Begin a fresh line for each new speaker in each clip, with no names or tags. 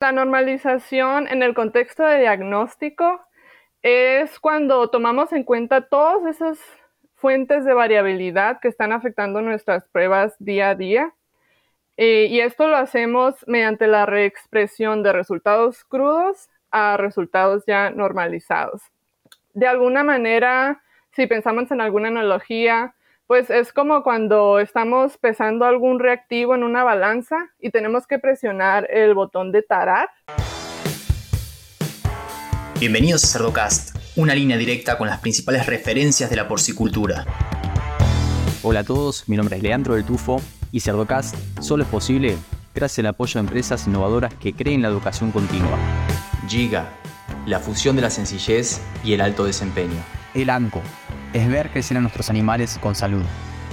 La normalización en el contexto de diagnóstico es cuando tomamos en cuenta todas esas fuentes de variabilidad que están afectando nuestras pruebas día a día. Eh, y esto lo hacemos mediante la reexpresión de resultados crudos a resultados ya normalizados. De alguna manera, si pensamos en alguna analogía, pues es como cuando estamos pesando algún reactivo en una balanza y tenemos que presionar el botón de tarar.
Bienvenidos a Cerdocast, una línea directa con las principales referencias de la porcicultura.
Hola a todos, mi nombre es Leandro del Tufo y Cerdocast solo es posible gracias al apoyo de empresas innovadoras que creen la educación continua.
Giga, la fusión de la sencillez y el alto desempeño.
El ANCO es ver crecer a nuestros animales con salud.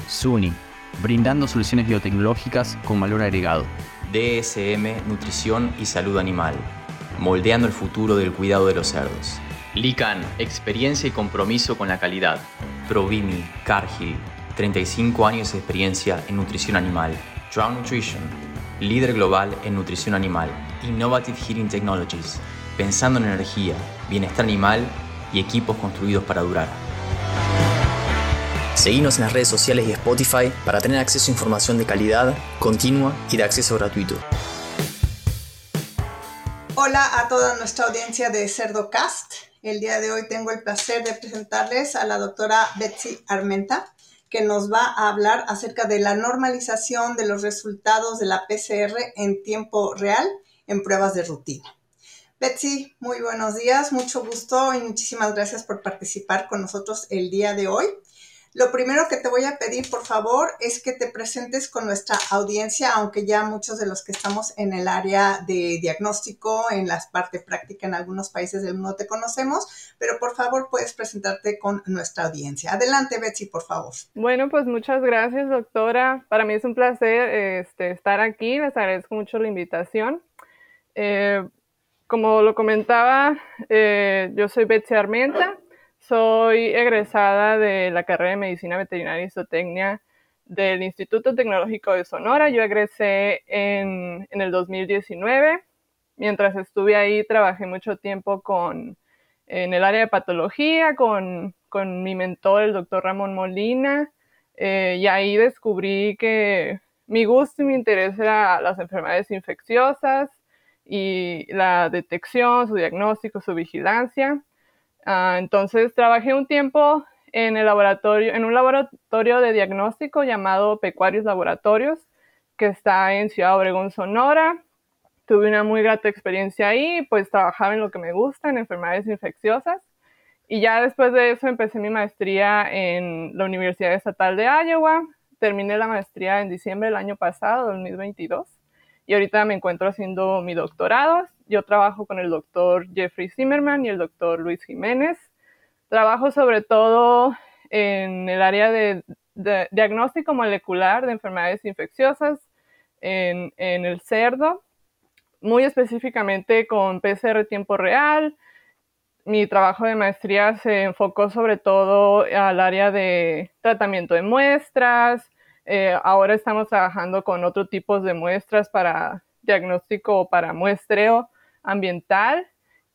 SUNY, brindando soluciones biotecnológicas con valor agregado.
DSM, Nutrición y Salud Animal, moldeando el futuro del cuidado de los cerdos. LICAN, experiencia y compromiso con la calidad. Provimi, Cargill, 35 años de experiencia en nutrición animal. Drown Nutrition, líder global en nutrición animal. Innovative Heating Technologies, pensando en energía, bienestar animal y equipos construidos para durar. Seguimos en las redes sociales y Spotify para tener acceso a información de calidad, continua y de acceso gratuito.
Hola a toda nuestra audiencia de CerdoCast. El día de hoy tengo el placer de presentarles a la doctora Betsy Armenta, que nos va a hablar acerca de la normalización de los resultados de la PCR en tiempo real en pruebas de rutina. Betsy, muy buenos días, mucho gusto y muchísimas gracias por participar con nosotros el día de hoy. Lo primero que te voy a pedir, por favor, es que te presentes con nuestra audiencia, aunque ya muchos de los que estamos en el área de diagnóstico, en la parte práctica en algunos países del mundo te conocemos, pero por favor puedes presentarte con nuestra audiencia. Adelante, Betsy, por favor.
Bueno, pues muchas gracias, doctora. Para mí es un placer este, estar aquí. Les agradezco mucho la invitación. Eh, como lo comentaba, eh, yo soy Betsy Armenta. Soy egresada de la carrera de Medicina Veterinaria y Zootecnia del Instituto Tecnológico de Sonora. Yo egresé en, el 2019. Mientras estuve ahí, trabajé mucho tiempo con, en el área de patología con, mi mentor, el doctor Ramón Molina. Eh, y ahí descubrí que mi gusto y mi interés era las enfermedades infecciosas y la detección, su diagnóstico, su vigilancia. Ah, entonces trabajé un tiempo en el laboratorio, en un laboratorio de diagnóstico llamado Pecuarios Laboratorios, que está en Ciudad Obregón, Sonora. Tuve una muy grata experiencia ahí, pues trabajaba en lo que me gusta, en enfermedades infecciosas. Y ya después de eso empecé mi maestría en la Universidad Estatal de Iowa. Terminé la maestría en diciembre del año pasado, 2022. Y ahorita me encuentro haciendo mi doctorado yo trabajo con el doctor Jeffrey Zimmerman y el doctor Luis Jiménez. Trabajo sobre todo en el área de, diagnóstico molecular de enfermedades infecciosas en, en, el cerdo, muy específicamente con PCR tiempo real. Mi trabajo de maestría se enfocó sobre todo al área de tratamiento de muestras. Eh, ahora estamos trabajando con otro tipo de muestras para diagnóstico o para muestreo ambiental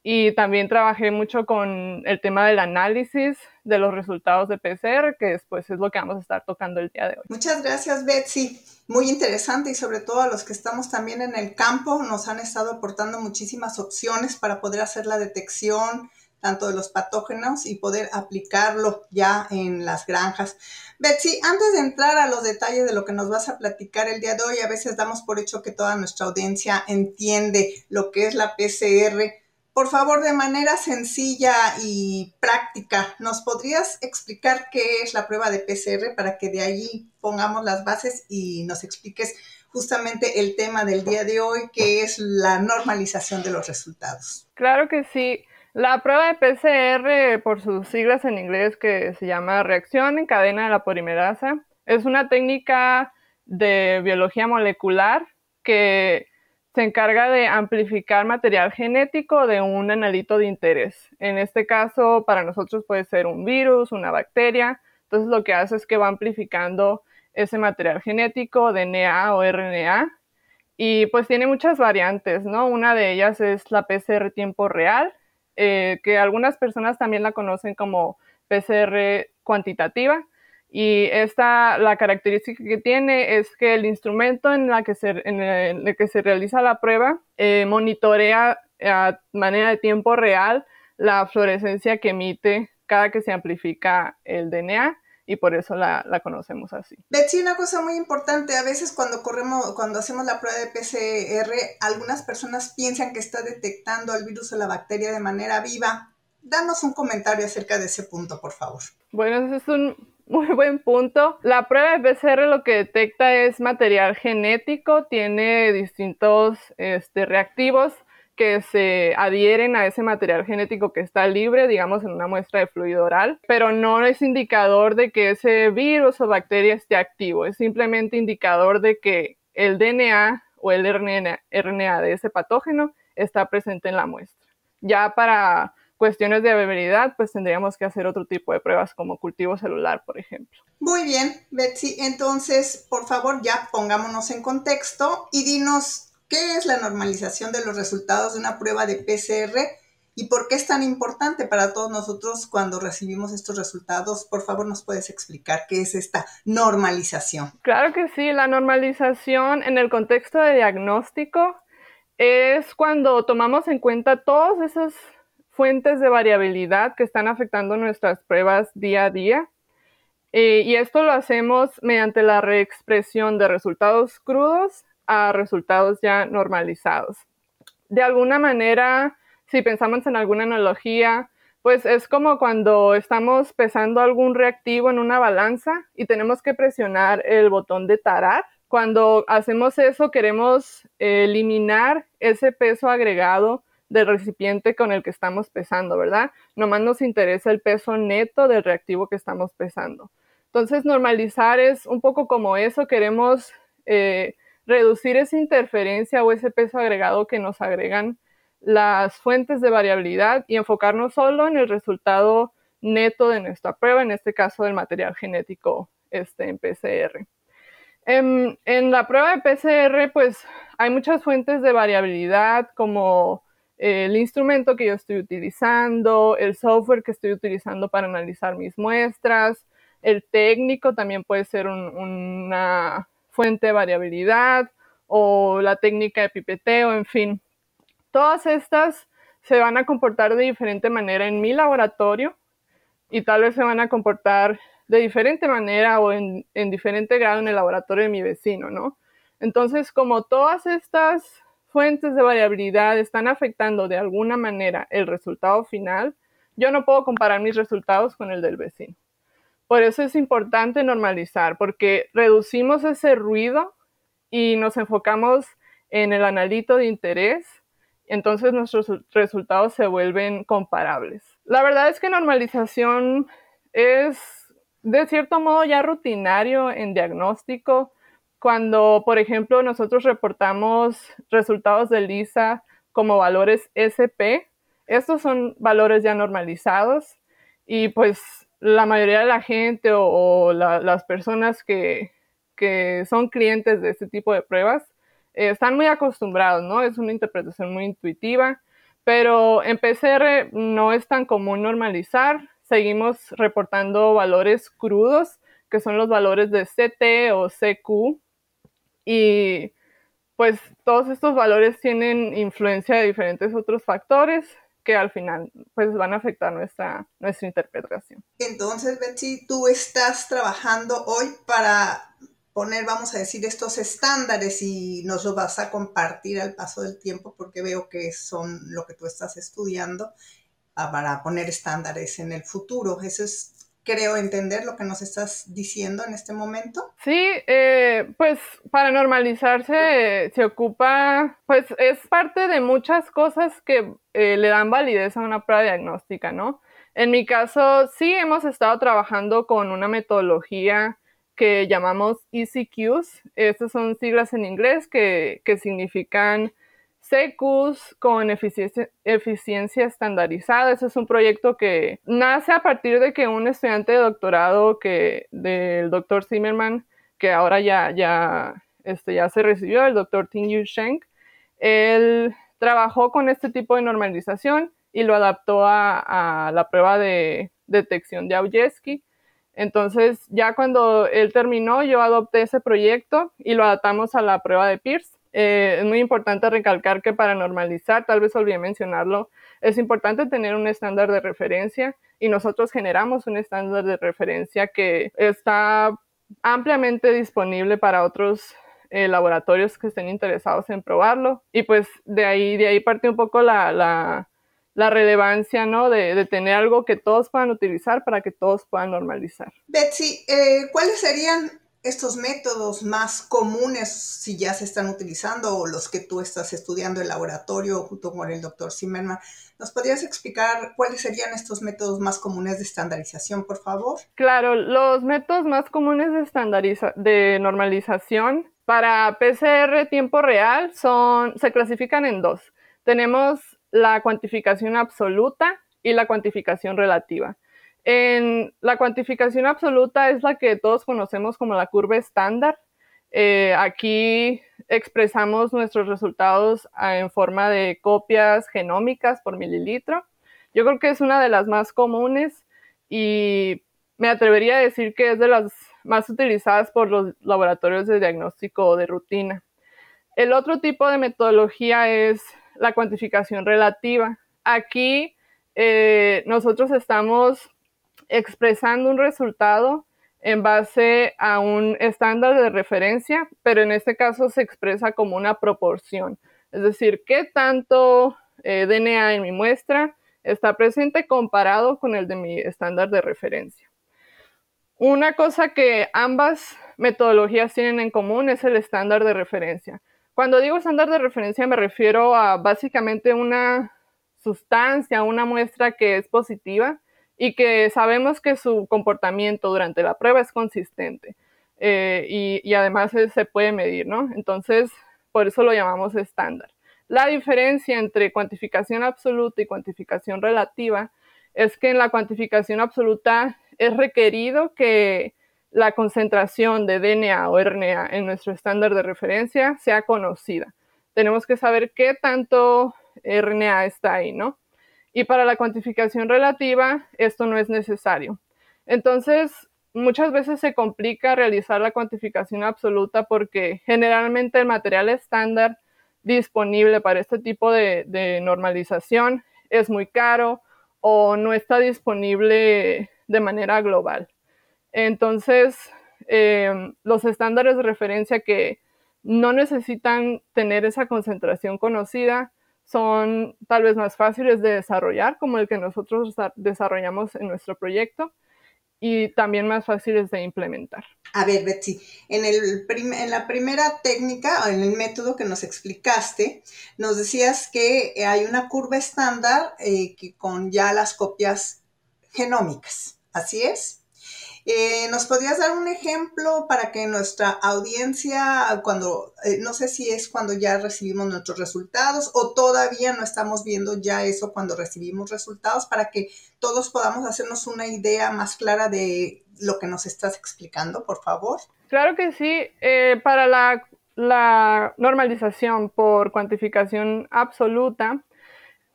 y también trabajé mucho con el tema del análisis de los resultados de PCR, que después es lo que vamos a estar tocando el día de hoy.
Muchas gracias, Betsy. Muy interesante y sobre todo a los que estamos también en el campo nos han estado aportando muchísimas opciones para poder hacer la detección tanto de los patógenos y poder aplicarlo ya en las granjas. Betsy, antes de entrar a los detalles de lo que nos vas a platicar el día de hoy, a veces damos por hecho que toda nuestra audiencia entiende lo que es la PCR. Por favor, de manera sencilla y práctica, ¿nos podrías explicar qué es la prueba de PCR para que de allí pongamos las bases y nos expliques justamente el tema del día de hoy, que es la normalización de los resultados?
Claro que sí. La prueba de PCR, por sus siglas en inglés, que se llama reacción en cadena de la polimerasa, es una técnica de biología molecular que se encarga de amplificar material genético de un analito de interés. En este caso, para nosotros puede ser un virus, una bacteria. Entonces, lo que hace es que va amplificando ese material genético, DNA o RNA, y pues tiene muchas variantes, ¿no? Una de ellas es la PCR tiempo real, eh, que algunas personas también la conocen como PCR cuantitativa. Y esta, la característica que tiene es que el instrumento en, la que se, en el, que se realiza la prueba eh, monitorea a manera de tiempo real la fluorescencia que emite cada que se amplifica el DNA y por eso la, la, conocemos así.
Betsy, una cosa muy importante, a veces cuando corremos, cuando hacemos la prueba de PCR, algunas personas piensan que está detectando el virus o la bacteria de manera viva. Danos un comentario acerca de ese punto, por favor.
Bueno, ese es un muy buen punto. La prueba de PCR lo que detecta es material genético, tiene distintos este, reactivos que se adhieren a ese material genético que está libre, digamos, en una muestra de fluido oral, pero no es indicador de que ese virus o bacteria esté activo, es simplemente indicador de que el DNA o el RNA, de ese patógeno está presente en la muestra. Ya para cuestiones de viabilidad, pues tendríamos que hacer otro tipo de pruebas como cultivo celular, por ejemplo.
Muy bien, Betsy. Entonces, por favor, ya pongámonos en contexto y dinos ¿Qué es la normalización de los resultados de una prueba de PCR y por qué es tan importante para todos nosotros cuando recibimos estos resultados? Por favor, nos puedes explicar qué es esta normalización.
Claro que sí, la normalización en el contexto de diagnóstico es cuando tomamos en cuenta todas esas fuentes de variabilidad que están afectando nuestras pruebas día a día. Eh, y esto lo hacemos mediante la reexpresión de resultados crudos a resultados ya normalizados. De alguna manera, si pensamos en alguna analogía, pues es como cuando estamos pesando algún reactivo en una balanza y tenemos que presionar el botón de tarar. Cuando hacemos eso queremos eliminar ese peso agregado del recipiente con el que estamos pesando, ¿verdad? Nomás nos interesa el peso neto del reactivo que estamos pesando. Entonces, normalizar es un poco como eso, queremos eh, reducir esa interferencia o ese peso agregado que nos agregan las fuentes de variabilidad y enfocarnos solo en el resultado neto de nuestra prueba, en este caso del material genético este, en PCR. En, en, la prueba de PCR, pues hay muchas fuentes de variabilidad como el instrumento que yo estoy utilizando, el software que estoy utilizando para analizar mis muestras, el técnico también puede ser una fuente de variabilidad o la técnica de pipeteo, en fin. Todas estas se van a comportar de diferente manera en mi laboratorio y tal vez se van a comportar de diferente manera o en, en diferente grado en el laboratorio de mi vecino, ¿no? Entonces, como todas estas fuentes de variabilidad están afectando de alguna manera el resultado final, yo no puedo comparar mis resultados con el del vecino. Por eso es importante normalizar, porque reducimos ese ruido y nos enfocamos en el analito de interés, entonces nuestros resultados se vuelven comparables. La verdad es que normalización es de cierto modo ya rutinario en diagnóstico. Cuando, por ejemplo, nosotros reportamos resultados de LISA como valores SP, estos son valores ya normalizados y pues la mayoría de la gente o, las personas que, son clientes de este tipo de pruebas eh, están muy acostumbrados, ¿no? Es una interpretación muy intuitiva, pero en PCR no es tan común normalizar. Seguimos reportando valores crudos, que son los valores de CT o CQ, y pues todos estos valores tienen influencia de diferentes otros factores que al final pues van a afectar nuestra, nuestra interpretación.
Entonces, Betsy, tú estás trabajando hoy para poner, vamos a decir, estos estándares y nos los vas a compartir al paso del tiempo porque veo que son lo que tú estás estudiando ah, para poner estándares en el futuro. Eso es creo entender lo que nos estás diciendo en este momento.
Sí, eh, pues para normalizarse se ocupa, pues es parte de muchas cosas que eh, le dan validez a una prueba diagnóstica, ¿no? En mi caso, sí hemos estado trabajando con una metodología que llamamos ECQs. Estas son siglas en inglés que, que significan SECUS con eficiencia, estandarizada. Ese es un proyecto que nace a partir de que un estudiante de doctorado que, del doctor Zimmerman, que ahora ya, ya este, ya se recibió, el doctor Ting Sheng. Él trabajó con este tipo de normalización y lo adaptó a, la prueba de detección de Aujeski. Entonces, ya cuando él terminó, yo adopté ese proyecto y lo adaptamos a la prueba de Pierce. Eh, es muy importante recalcar que para normalizar, tal vez olvidé mencionarlo, es importante tener un estándar de referencia y nosotros generamos un estándar de referencia que está ampliamente disponible para otros eh, laboratorios que estén interesados en probarlo. Y pues de ahí, de ahí parte un poco la, la, la relevancia ¿no? De, de, tener algo que todos puedan utilizar para que todos puedan normalizar.
Betsy, eh, ¿cuáles serían estos métodos más comunes si ya se están utilizando o los que tú estás estudiando en laboratorio junto con el doctor Zimmerman? ¿Nos podrías explicar cuáles serían estos métodos más comunes de estandarización, por favor?
Claro, los métodos más comunes de, de normalización para PCR tiempo real son, se clasifican en dos. Tenemos la cuantificación absoluta y la cuantificación relativa. En la cuantificación absoluta es la que todos conocemos como la curva estándar. Eh, aquí expresamos nuestros resultados ah, en forma de copias genómicas por mililitro. Yo creo que es una de las más comunes y me atrevería a decir que es de las más utilizadas por los laboratorios de diagnóstico de rutina. El otro tipo de metodología es la cuantificación relativa. Aquí eh, nosotros estamos expresando un resultado en base a un estándar de referencia, pero en este caso se expresa como una proporción. Es decir, qué tanto eh, DNA en mi muestra está presente comparado con el de mi estándar de referencia. Una cosa que ambas metodologías tienen en común es el estándar de referencia. Cuando digo estándar de referencia me refiero a básicamente una sustancia, una muestra que es positiva y que sabemos que su comportamiento durante la prueba es consistente eh, y, además se puede medir, ¿no? Entonces, por eso lo llamamos estándar. La diferencia entre cuantificación absoluta y cuantificación relativa es que en la cuantificación absoluta es requerido que la concentración de DNA o RNA en nuestro estándar de referencia sea conocida. Tenemos que saber qué tanto RNA está ahí, ¿no? Y para la cuantificación relativa, esto no es necesario. Entonces, muchas veces se complica realizar la cuantificación absoluta porque generalmente el material estándar disponible para este tipo de, normalización es muy caro o no está disponible de manera global. Entonces, em, los estándares de referencia que no necesitan tener esa concentración conocida son tal vez más fáciles de desarrollar, como el que nosotros desarrollamos en nuestro proyecto, y también más fáciles de implementar.
A ver, Betsy, en, el en la primera técnica, en el método que nos explicaste, nos decías que hay una curva estándar eh, que con ya las copias genómicas. ¿Así es? Eh, ¿Nos podrías dar un ejemplo para que nuestra audiencia, cuando, eh, no sé si es cuando ya recibimos nuestros resultados o todavía no estamos viendo ya eso cuando recibimos resultados, para que todos podamos hacernos una idea más clara de lo que nos estás explicando, por favor?
Claro que sí. Eh, para la, la normalización por cuantificación absoluta,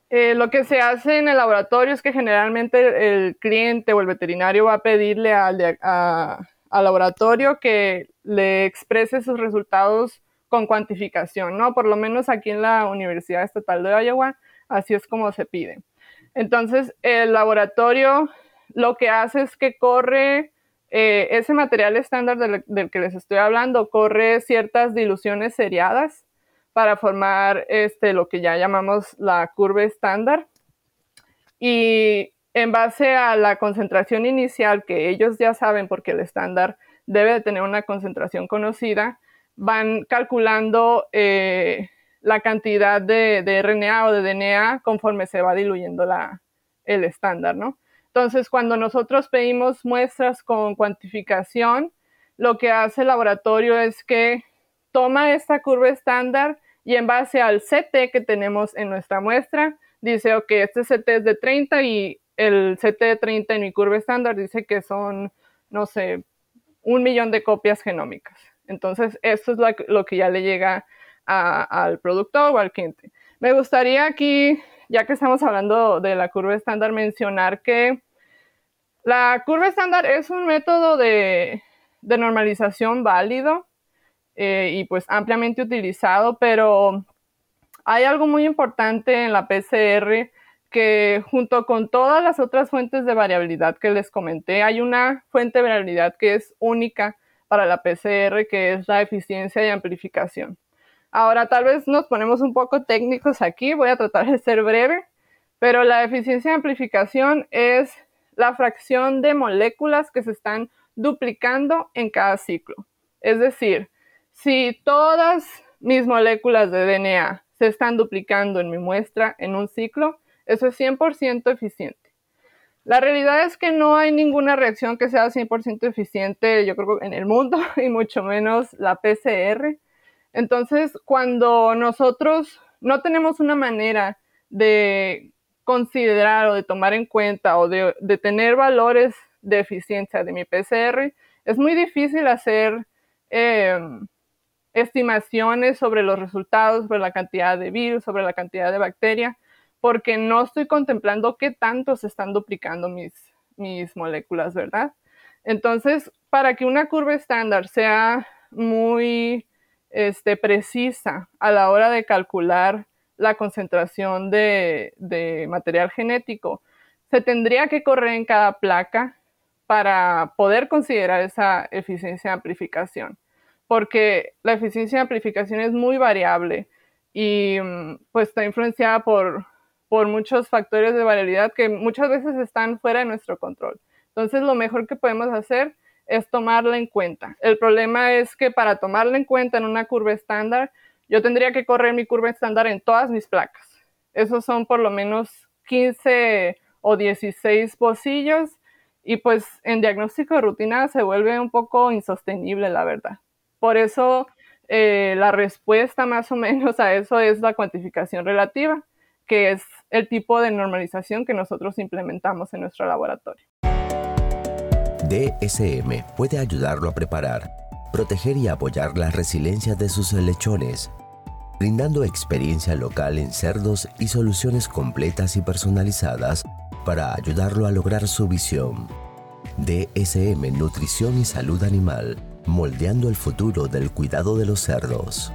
eh, lo que se hace en el laboratorio es que generalmente el cliente o el veterinario va a pedirle al, laboratorio que le exprese sus resultados con cuantificación, ¿no? Por lo menos aquí en la Universidad Estatal de Iowa, así es como se pide. Entonces, el laboratorio lo que hace es que corre eh, ese material estándar del, que les estoy hablando, corre ciertas diluciones seriadas para formar este, lo que ya llamamos la curva estándar. Y en base a la concentración inicial que ellos ya saben, porque el estándar debe de tener una concentración conocida, van calculando eh, la cantidad de, RNA o de DNA conforme se va diluyendo la, el estándar, ¿no? Entonces, cuando nosotros pedimos muestras con cuantificación, lo que hace el laboratorio es que toma esta curva estándar y en base al CT que tenemos en nuestra muestra, dice, ok, este CT es de 30 y el CT de 30 en mi curva estándar dice que son, no sé, un millón de copias genómicas. Entonces, esto es lo, que ya le llega al productor o al cliente. Me gustaría aquí, ya que estamos hablando de la curva estándar, mencionar que la curva estándar es un método de, normalización válido eh, y pues ampliamente utilizado, pero hay algo muy importante en la PCR que junto con todas las otras fuentes de variabilidad que les comenté, hay una fuente de variabilidad que es única para la PCR, que es la eficiencia y amplificación. Ahora, tal vez nos ponemos un poco técnicos aquí, voy a tratar de ser breve, pero la eficiencia y amplificación es la fracción de moléculas que se están duplicando en cada ciclo. Es decir, si todas mis moléculas de DNA se están duplicando en mi muestra en un ciclo, eso es 100% eficiente. La realidad es que no hay ninguna reacción que sea 100% eficiente, yo creo, en el mundo, y mucho menos la PCR. Entonces, cuando nosotros no tenemos una manera de considerar o de tomar en cuenta o de, tener valores de eficiencia de mi PCR, es muy difícil hacer em, estimaciones sobre los resultados, sobre la cantidad de virus, sobre la cantidad de bacteria, porque no estoy contemplando qué tanto se están duplicando mis, mis moléculas, ¿verdad? Entonces, para que una curva estándar sea muy este, precisa a la hora de calcular la concentración de, material genético, se tendría que correr en cada placa para poder considerar esa eficiencia de amplificación, porque la eficiencia de amplificación es muy variable y mm, pues está influenciada por, por muchos factores de variabilidad que muchas veces están fuera de nuestro control. Entonces, lo mejor que podemos hacer es tomarla en cuenta. El problema es que para tomarla en cuenta en una curva estándar, yo tendría que correr mi curva estándar en todas mis placas. Esos son por lo menos 15 o 16 pocillos y pues en diagnóstico de rutina se vuelve un poco insostenible, la verdad. Por eso eh, la respuesta más o menos a eso es la cuantificación relativa, que es el tipo de normalización que nosotros implementamos en nuestro laboratorio.
DSM puede ayudarlo a preparar proteger y apoyar la resiliencia de sus lechones, brindando experiencia local en cerdos y soluciones completas y personalizadas para ayudarlo a lograr su visión. DSM Nutrición y Salud Animal, moldeando el futuro del cuidado de los cerdos.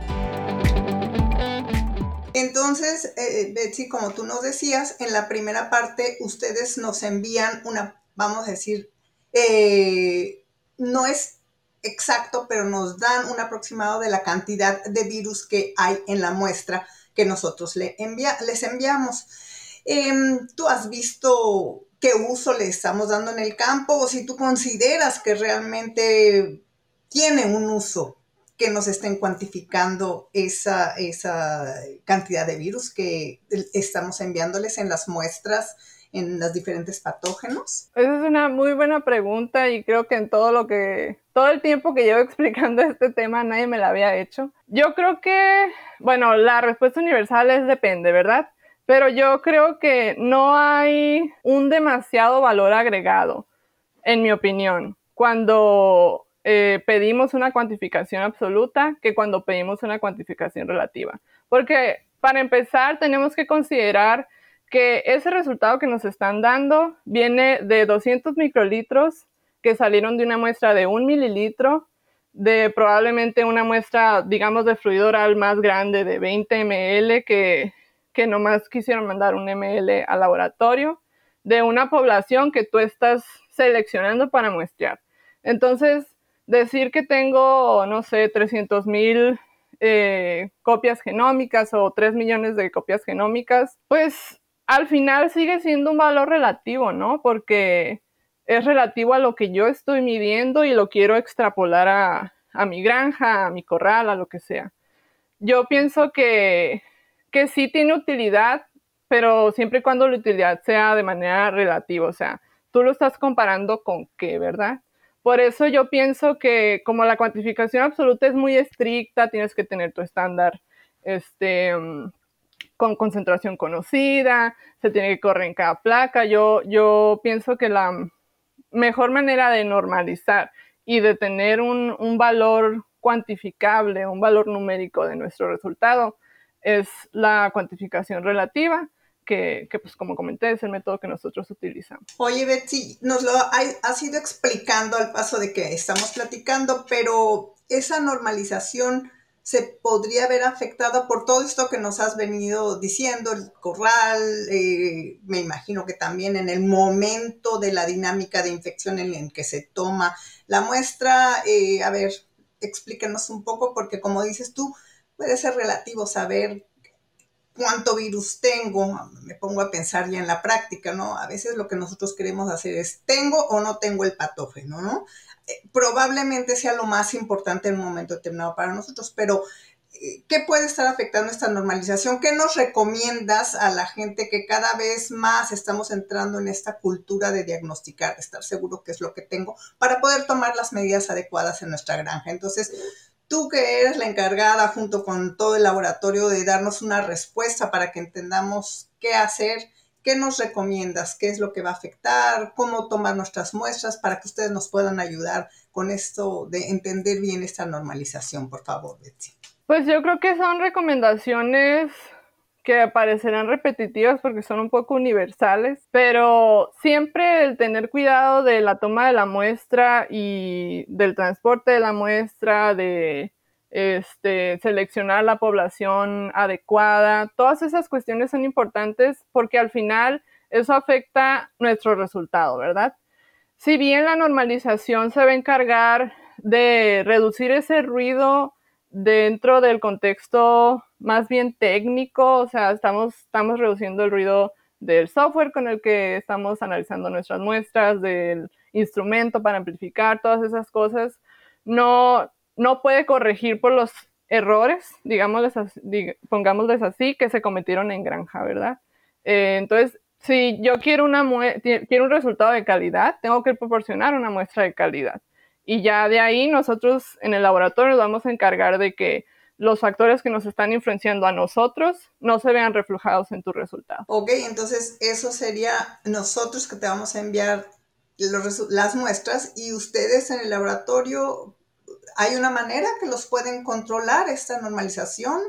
Entonces, eh, Betsy, como tú nos decías, en la primera parte ustedes nos envían una, vamos a decir, eh, no es exacto, pero nos dan un aproximado de la cantidad de virus que hay en la muestra que nosotros le les enviamos. Em, ¿Tú has visto qué uso le estamos dando en el campo o si tú consideras que realmente tiene un uso que nos estén cuantificando esa, esa cantidad de virus que estamos enviándoles en las muestras en los diferentes patógenos?
Esa es una muy buena pregunta y creo que en todo lo que, todo el tiempo que llevo explicando este tema nadie me la había hecho. Yo creo que, bueno, la respuesta universal es depende, ¿verdad? Pero yo creo que no hay un demasiado valor agregado, en mi opinión, cuando eh, pedimos una cuantificación absoluta que cuando pedimos una cuantificación relativa. Porque para empezar tenemos que considerar que ese resultado que nos están dando viene de 200 microlitros que salieron de una muestra de un mililitro, de probablemente una muestra, digamos, de fluido oral más grande de 20 ml que, que nomás quisieron mandar un ml al laboratorio, de una población que tú estás seleccionando para muestrear. Entonces, decir que tengo, no sé, 300 mil eh, copias genómicas o 3 millones de copias genómicas, pues al final sigue siendo un valor relativo, ¿no? Porque es relativo a lo que yo estoy midiendo y lo quiero extrapolar a, mi granja, a mi corral, a lo que sea. Yo pienso que, que sí tiene utilidad, pero siempre y cuando la utilidad sea de manera relativa, o sea, tú lo estás comparando con qué, ¿verdad? Por eso yo pienso que como la cuantificación absoluta es muy estricta, tienes que tener tu estándar este, mm, con concentración conocida, se tiene que correr en cada placa. Yo, yo pienso que la mejor manera de normalizar y de tener un, valor cuantificable, un valor numérico de nuestro resultado, es la cuantificación relativa, que, pues como comenté, es el método que nosotros utilizamos.
Oye, Betsy, nos lo has ido explicando al paso de que estamos platicando, pero esa normalización se podría ver afectada por todo esto que nos has venido diciendo, el corral, eh, me imagino que también en el momento de la dinámica de infección en el que se toma la muestra. Eh, a ver, explícanos un poco, porque como dices tú, puede ser relativo saber cuánto virus tengo. Me pongo a pensar ya en la práctica, ¿no? A veces lo que nosotros queremos hacer es, ¿tengo o no tengo el patógeno, ¿no? Eh, probablemente sea lo más importante en un momento determinado para nosotros, pero eh, ¿qué puede estar afectando esta normalización? ¿Qué nos recomiendas a la gente que cada vez más estamos entrando en esta cultura de diagnosticar, de estar seguro qué es lo que tengo, para poder tomar las medidas adecuadas en nuestra granja? Entonces, tú que eres la encargada junto con todo el laboratorio de darnos una respuesta para que entendamos qué hacer, ¿Qué nos recomiendas? ¿Qué es lo que va a afectar? ¿Cómo tomar nuestras muestras para que ustedes nos puedan ayudar con esto de entender bien esta normalización, por favor, Betsy?
Pues yo creo que son recomendaciones que parecerán repetitivas porque son un poco universales, pero siempre el tener cuidado de la toma de la muestra y del transporte de la muestra, de este, seleccionar la población adecuada, todas esas cuestiones son importantes porque al final eso afecta nuestro resultado, ¿verdad? Si bien la normalización se va a encargar de reducir ese ruido dentro del contexto más bien técnico, o sea, estamos, estamos reduciendo el ruido del software con el que estamos analizando nuestras muestras, del instrumento para amplificar, todas esas cosas. No, no puede corregir por los errores, digámosles así, pongámosles así, que se cometieron en granja, ¿verdad? Eh, entonces, si yo quiero, una quiero un resultado de calidad, tengo que proporcionar una muestra de calidad. Y ya de ahí nosotros en el laboratorio nos vamos a encargar de que los factores que nos están influenciando a nosotros no se vean reflejados en tu resultado.
Ok, entonces eso sería nosotros que te vamos a enviar las muestras y ustedes en el laboratorio hay una manera que los pueden controlar esta normalización.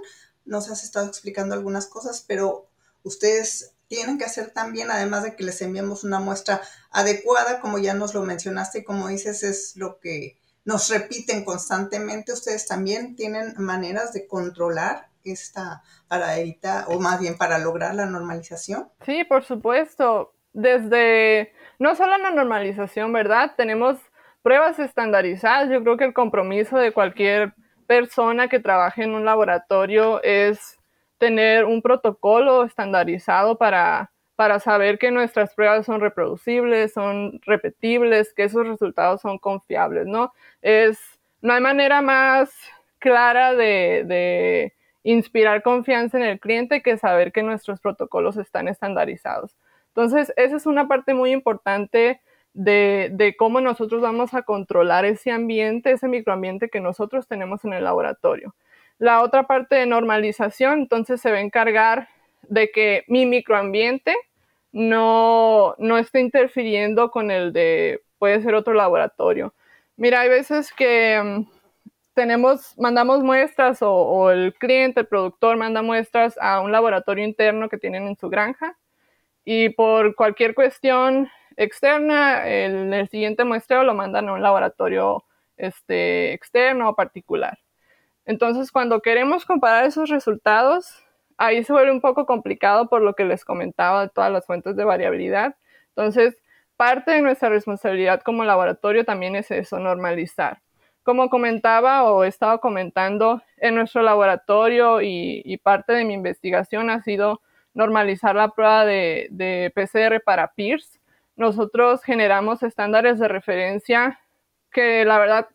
Nos has estado explicando algunas cosas, pero ustedes tienen que hacer también, además de que les enviemos una muestra adecuada, como ya nos lo mencionaste y como dices, es lo que nos repiten constantemente. Ustedes también tienen maneras de controlar esta para evitar, o más bien para lograr la normalización.
Sí, por supuesto. Desde, no solo la normalización, ¿verdad? Tenemos pruebas estandarizadas. Yo creo que el compromiso de cualquier persona que trabaje en un laboratorio es tener un protocolo estandarizado para, para saber que nuestras pruebas son reproducibles, son repetibles, que esos resultados son confiables, ¿no? Es, no hay manera más clara de, de inspirar confianza en el cliente que saber que nuestros protocolos están estandarizados. Entonces, esa es una parte muy importante de, cómo nosotros vamos a controlar ese ambiente, ese microambiente que nosotros tenemos en el laboratorio. La otra parte de normalización, entonces se va a encargar de que mi microambiente no, no esté interfiriendo con el de, puede ser otro laboratorio. Mira, hay veces que mm, tenemos, mandamos muestras o, el cliente, el productor manda muestras a un laboratorio interno que tienen en su granja y por cualquier cuestión externa, el, el siguiente muestreo lo mandan a un laboratorio este, externo o particular. Entonces, cuando queremos comparar esos resultados, ahí se vuelve un poco complicado por lo que les comentaba de todas las fuentes de variabilidad. Entonces, parte de nuestra responsabilidad como laboratorio también es eso, normalizar. Como comentaba o he estado comentando, en nuestro laboratorio y, parte de mi investigación ha sido normalizar la prueba de, de PCR para PIRS, nosotros generamos estándares de referencia que la verdad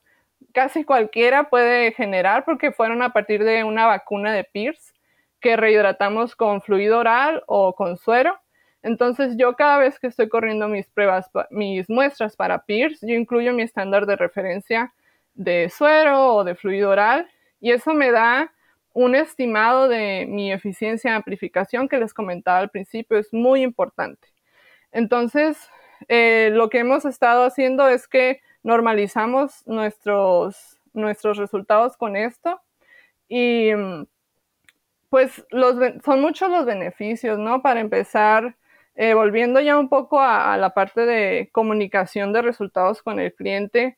casi cualquiera puede generar porque fueron a partir de una vacuna de PIRS que rehidratamos con fluido oral o con suero. Entonces yo cada vez que estoy corriendo mis pruebas, mis muestras para PIRS, yo incluyo mi estándar de referencia de suero o de fluido oral y eso me da un estimado de mi eficiencia de amplificación que les comentaba al principio, es muy importante. Entonces, eh, lo que hemos estado haciendo es que normalizamos nuestros, nuestros resultados con esto. Y pues son muchos los beneficios, ¿no? Para empezar, eh, volviendo ya un poco a, la parte de comunicación de resultados con el cliente,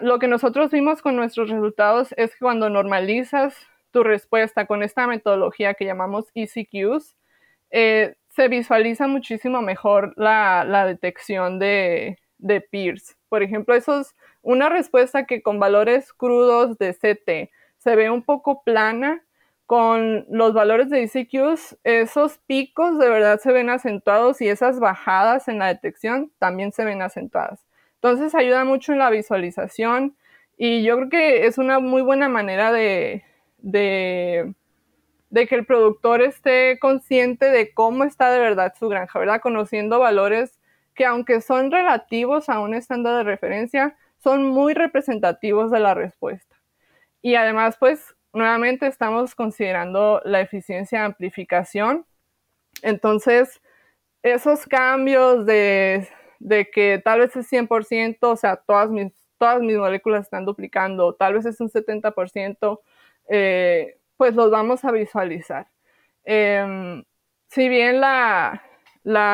lo que nosotros vimos con nuestros resultados es que cuando normalizas tu respuesta con esta metodología que llamamos ECQs, eh, se visualiza muchísimo mejor la, detección de, de, peers. Por ejemplo, eso es una respuesta que con valores crudos de CT se ve un poco plana, con los valores de ECQs, esos picos de verdad se ven acentuados y esas bajadas en la detección también se ven acentuadas. Entonces ayuda mucho en la visualización y yo creo que es una muy buena manera de, de, que el productor esté consciente de cómo está de verdad su granja, ¿verdad? Conociendo valores que aunque son relativos a un estándar de referencia, son muy representativos de la respuesta. Y además, pues nuevamente estamos considerando la eficiencia de amplificación. Entonces, esos cambios de, que tal vez es 100%, o sea, todas mis, todas mis moléculas están duplicando, tal vez es un 70%, eh, pues los vamos a visualizar. Em, si bien la,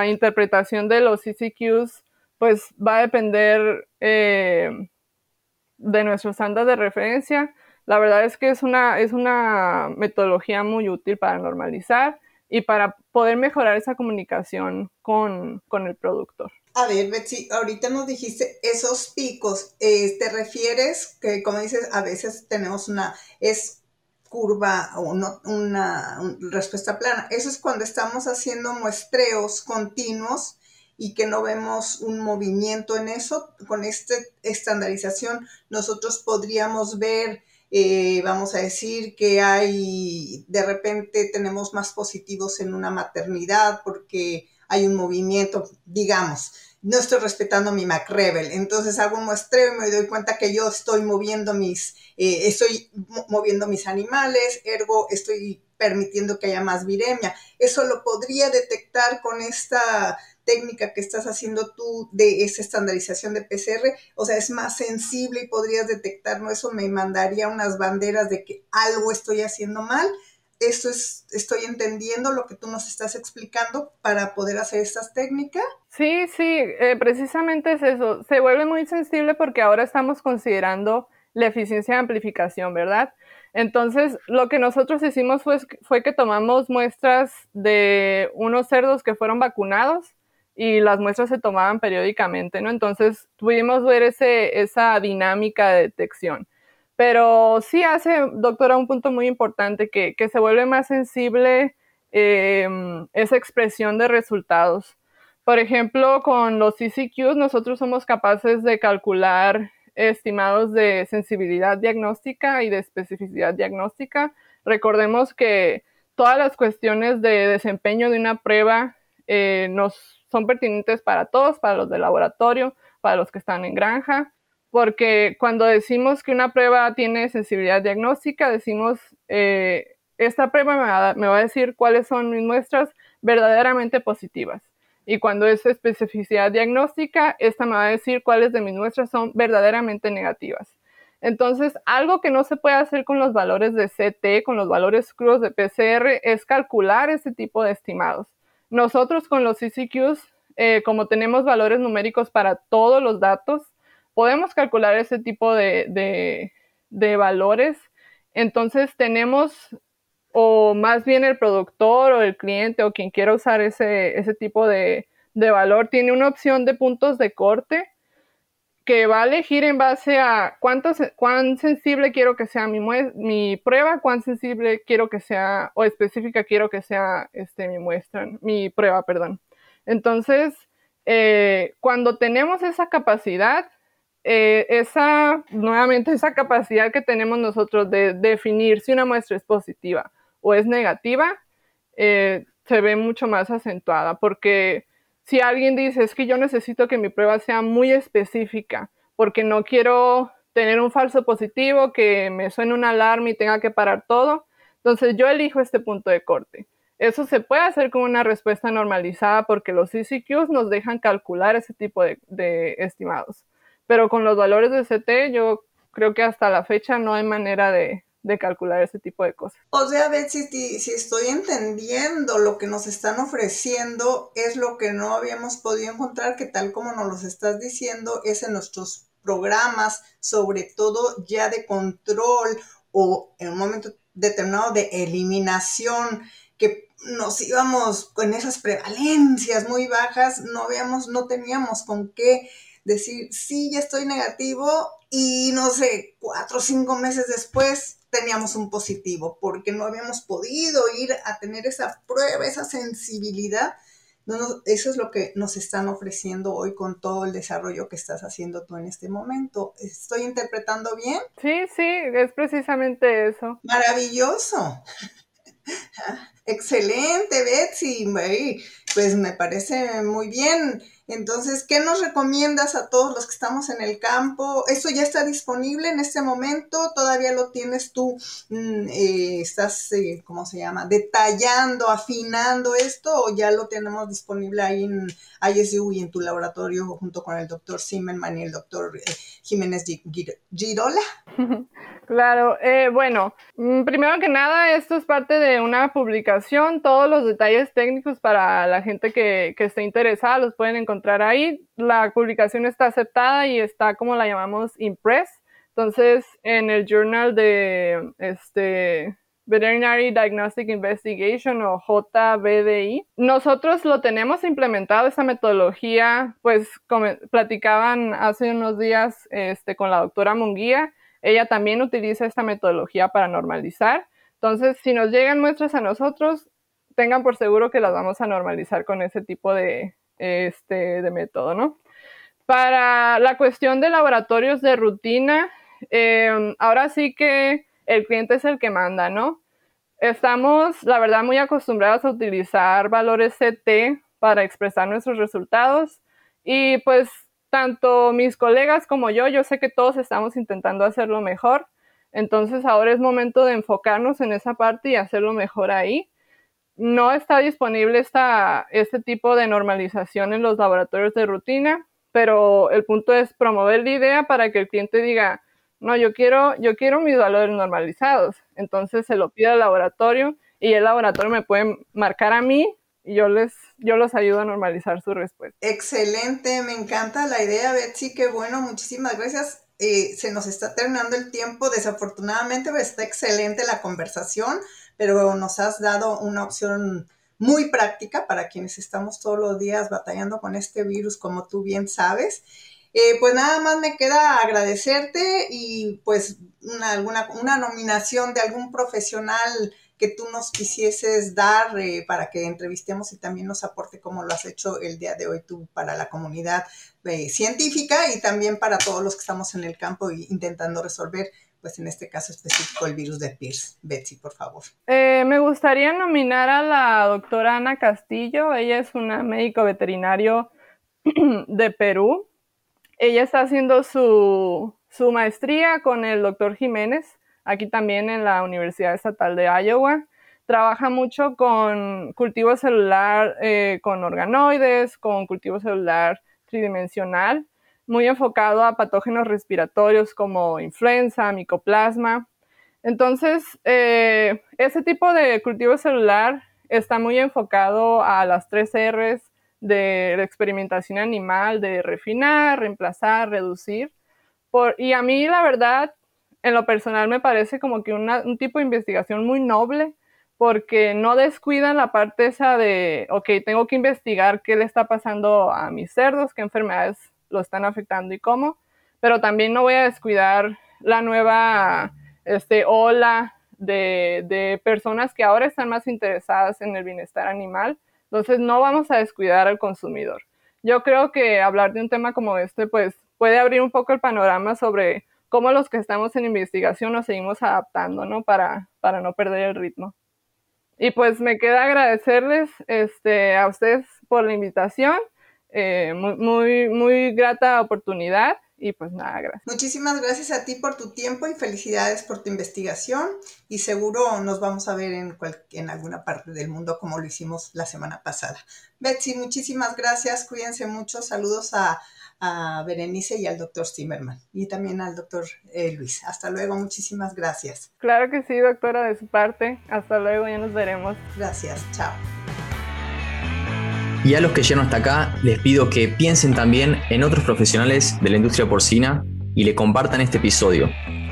interpretación de los CCQs, pues va a depender eh, de nuestros estándar de referencia, la verdad es que es una, es una metodología muy útil para normalizar y para poder mejorar esa comunicación con, el productor.
A ver, Betsy, ahorita nos dijiste esos picos, eh, ¿te refieres que, como dices, a veces tenemos una, es curva o no, una, respuesta plana? Eso es cuando estamos haciendo muestreos continuos y que no vemos un movimiento en eso. Con esta estandarización nosotros podríamos ver eh, vamos a decir que hay, de repente tenemos más positivos en una maternidad porque hay un movimiento, digamos, no estoy respetando mi MacRebel, entonces hago un muestreo y me doy cuenta que yo estoy moviendo mis, eh, estoy moviendo mis animales, ergo estoy permitiendo que haya más viremia. Eso lo podría detectar con esta técnica que estás haciendo tú de esa estandarización de PCR, o sea, es más sensible y podrías detectarlo, eso me mandaría unas banderas de que algo estoy haciendo mal. Esto es, estoy entendiendo lo que tú nos estás explicando para poder hacer estas técnicas.
Sí, sí, eh, precisamente es eso. Se vuelve muy sensible porque ahora estamos considerando la eficiencia de amplificación, ¿verdad? Entonces, lo que nosotros hicimos fue que tomamos muestras de unos cerdos que fueron vacunados y las muestras se tomaban periódicamente, ¿no? Entonces pudimos ver ese, esa dinámica de detección. Pero sí hace, doctora, un punto muy importante, que, que se vuelve más sensible em, esa expresión de resultados. Por ejemplo, con los CCQs nosotros somos capaces de calcular estimados de sensibilidad diagnóstica y de especificidad diagnóstica. Recordemos que todas las cuestiones de desempeño de una prueba eh, nos son pertinentes para todos, para los de laboratorio, para los que están en granja, porque cuando decimos que una prueba tiene sensibilidad diagnóstica, decimos, eh, esta prueba me va, a decir cuáles son mis muestras verdaderamente positivas. Y cuando es especificidad diagnóstica, esta me va a decir cuáles de mis muestras son verdaderamente negativas. Entonces, algo que no se puede hacer con los valores de CT, con los valores crudos de PCR, es calcular ese tipo de estimados. Nosotros con los CCQs, eh, como tenemos valores numéricos para todos los datos, podemos calcular ese tipo de, valores. Entonces tenemos, o más bien el productor o el cliente o quien quiera usar ese, ese tipo de, de valor, tiene una opción de puntos de corte que va a elegir en base a cuánto, cuán sensible quiero que sea mi, mi prueba, cuán sensible quiero que sea, o específica quiero que sea este, mi muestra, mi prueba, perdón. Entonces, eh, cuando tenemos esa capacidad, eh, esa, nuevamente, esa capacidad que tenemos nosotros de definir si una muestra es positiva o es negativa, eh, se ve mucho más acentuada porque si alguien dice, es que yo necesito que mi prueba sea muy específica, porque no quiero tener un falso positivo, que me suene una alarma y tenga que parar todo, entonces yo elijo este punto de corte. Eso se puede hacer con una respuesta normalizada porque los CCQs nos dejan calcular ese tipo de, estimados. Pero con los valores de CT yo creo que hasta la fecha no hay manera de, de calcular ese tipo de cosas.
O sea, Betsy, si, si estoy entendiendo lo que nos están ofreciendo es lo que no habíamos podido encontrar, que tal como nos los estás diciendo, es en nuestros programas, sobre todo ya de control o en un momento determinado de eliminación, que nos íbamos con esas prevalencias muy bajas, no habíamos, no teníamos con qué decir, sí, ya estoy negativo y no sé, cuatro o cinco meses después teníamos un positivo, porque no habíamos podido ir a tener esa prueba, esa sensibilidad. Eso es lo que nos están ofreciendo hoy con todo el desarrollo que estás haciendo tú en este momento. ¿Estoy interpretando bien?
Sí, sí, es precisamente eso.
Maravilloso. Excelente, Betsy. Pues me parece muy bien. Entonces, ¿qué nos recomiendas a todos los que estamos en el campo? ¿Eso ya está disponible en este momento? ¿Todavía lo tienes tú? Mm, eh, ¿Estás, eh, ¿cómo se llama? ¿Detallando, afinando esto o ya lo tenemos disponible ahí en ISU y en tu laboratorio junto con el doctor Zimmerman y el doctor eh, Jiménez Girola?
Claro, eh, bueno, mm, primero que nada, esto es parte de una publicación. Todos los detalles técnicos para la gente que, que esté interesada los pueden encontrar ahí. La publicación está aceptada y está como la llamamos impress. Entonces, en el journal de este, Veterinary Diagnostic Investigation o JBDI. Nosotros lo tenemos implementado, esa metodología, pues platicaban hace unos días este, con la doctora Munguía ella también utiliza esta metodología para normalizar. Entonces, si nos llegan muestras a nosotros, tengan por seguro que las vamos a normalizar con ese tipo de, este, de método, ¿no? Para la cuestión de laboratorios de rutina, em, ahora sí que el cliente es el que manda, ¿no? Estamos, la verdad, muy acostumbrados a utilizar valores CT para expresar nuestros resultados y pues tanto mis colegas como yo, yo sé que todos estamos intentando hacerlo mejor. Entonces ahora es momento de enfocarnos en esa parte y hacerlo mejor ahí. No está disponible esta, este tipo de normalización en los laboratorios de rutina, pero el punto es promover la idea para que el cliente diga, no, yo quiero, yo quiero mis valores normalizados. Entonces se lo pide al laboratorio y el laboratorio me puede marcar a mí y yo les yo los ayudo a normalizar su respuesta.
Excelente, me encanta la idea, Betsy, qué bueno, muchísimas gracias. Eh, se nos está terminando el tiempo, desafortunadamente pues, está excelente la conversación, pero nos has dado una opción muy práctica para quienes estamos todos los días batallando con este virus, como tú bien sabes. Eh, pues nada más me queda agradecerte y pues una, alguna, una nominación de algún profesional que tú nos quisieses dar eh, para que entrevistemos y también nos aporte como lo has hecho el día de hoy tú para la comunidad eh, científica y también para todos los que estamos en el campo intentando resolver, pues en este caso específico, el virus de Pierce. Betsy, por favor.
Eh, me gustaría nominar a la doctora Ana Castillo. Ella es una médico veterinario de Perú. Ella está haciendo su, su maestría con el doctor Jiménez aquí también en la Universidad Estatal de Iowa. Trabaja mucho con cultivo celular eh, con organoides, con cultivo celular tridimensional, muy enfocado a patógenos respiratorios como influenza, micoplasma. Entonces, eh, ese tipo de cultivo celular está muy enfocado a las tres R's de la experimentación animal, de refinar, reemplazar, reducir. y a mí, la verdad, en lo personal me parece como que un tipo de investigación muy noble porque no descuidan la parte esa de, ok, tengo que investigar qué le está pasando a mis cerdos, qué enfermedades lo están afectando y cómo, pero también no voy a descuidar la nueva este, ola de, de personas que ahora están más interesadas en el bienestar animal, entonces no vamos a descuidar al consumidor. Yo creo que hablar de un tema como este, pues puede abrir un poco el panorama sobre cómo los que estamos en investigación nos seguimos adaptando, ¿no? Para, para no perder el ritmo. Y pues me queda agradecerles este, a ustedes por la invitación, eh, muy, muy, muy grata oportunidad Y pues nada, gracias.
Muchísimas gracias a ti por tu tiempo y felicidades por tu investigación. Y seguro nos vamos a ver en, en alguna parte del mundo como lo hicimos la semana pasada. Betsy, muchísimas gracias. Cuídense mucho. Saludos a, a Berenice y al doctor Zimmerman y también al doctor eh, Luis. Hasta luego, muchísimas gracias.
Claro que sí, doctora, de su parte. Hasta luego, ya nos veremos.
Gracias, chao.
Y a los que llegaron hasta acá, les pido que piensen también en otros profesionales de la industria porcina y le compartan este episodio,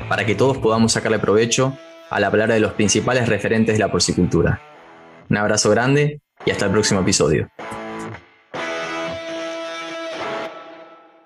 para que todos podamos sacarle provecho a la palabra de los principales referentes de la porcicultura. Un abrazo grande y hasta el próximo episodio.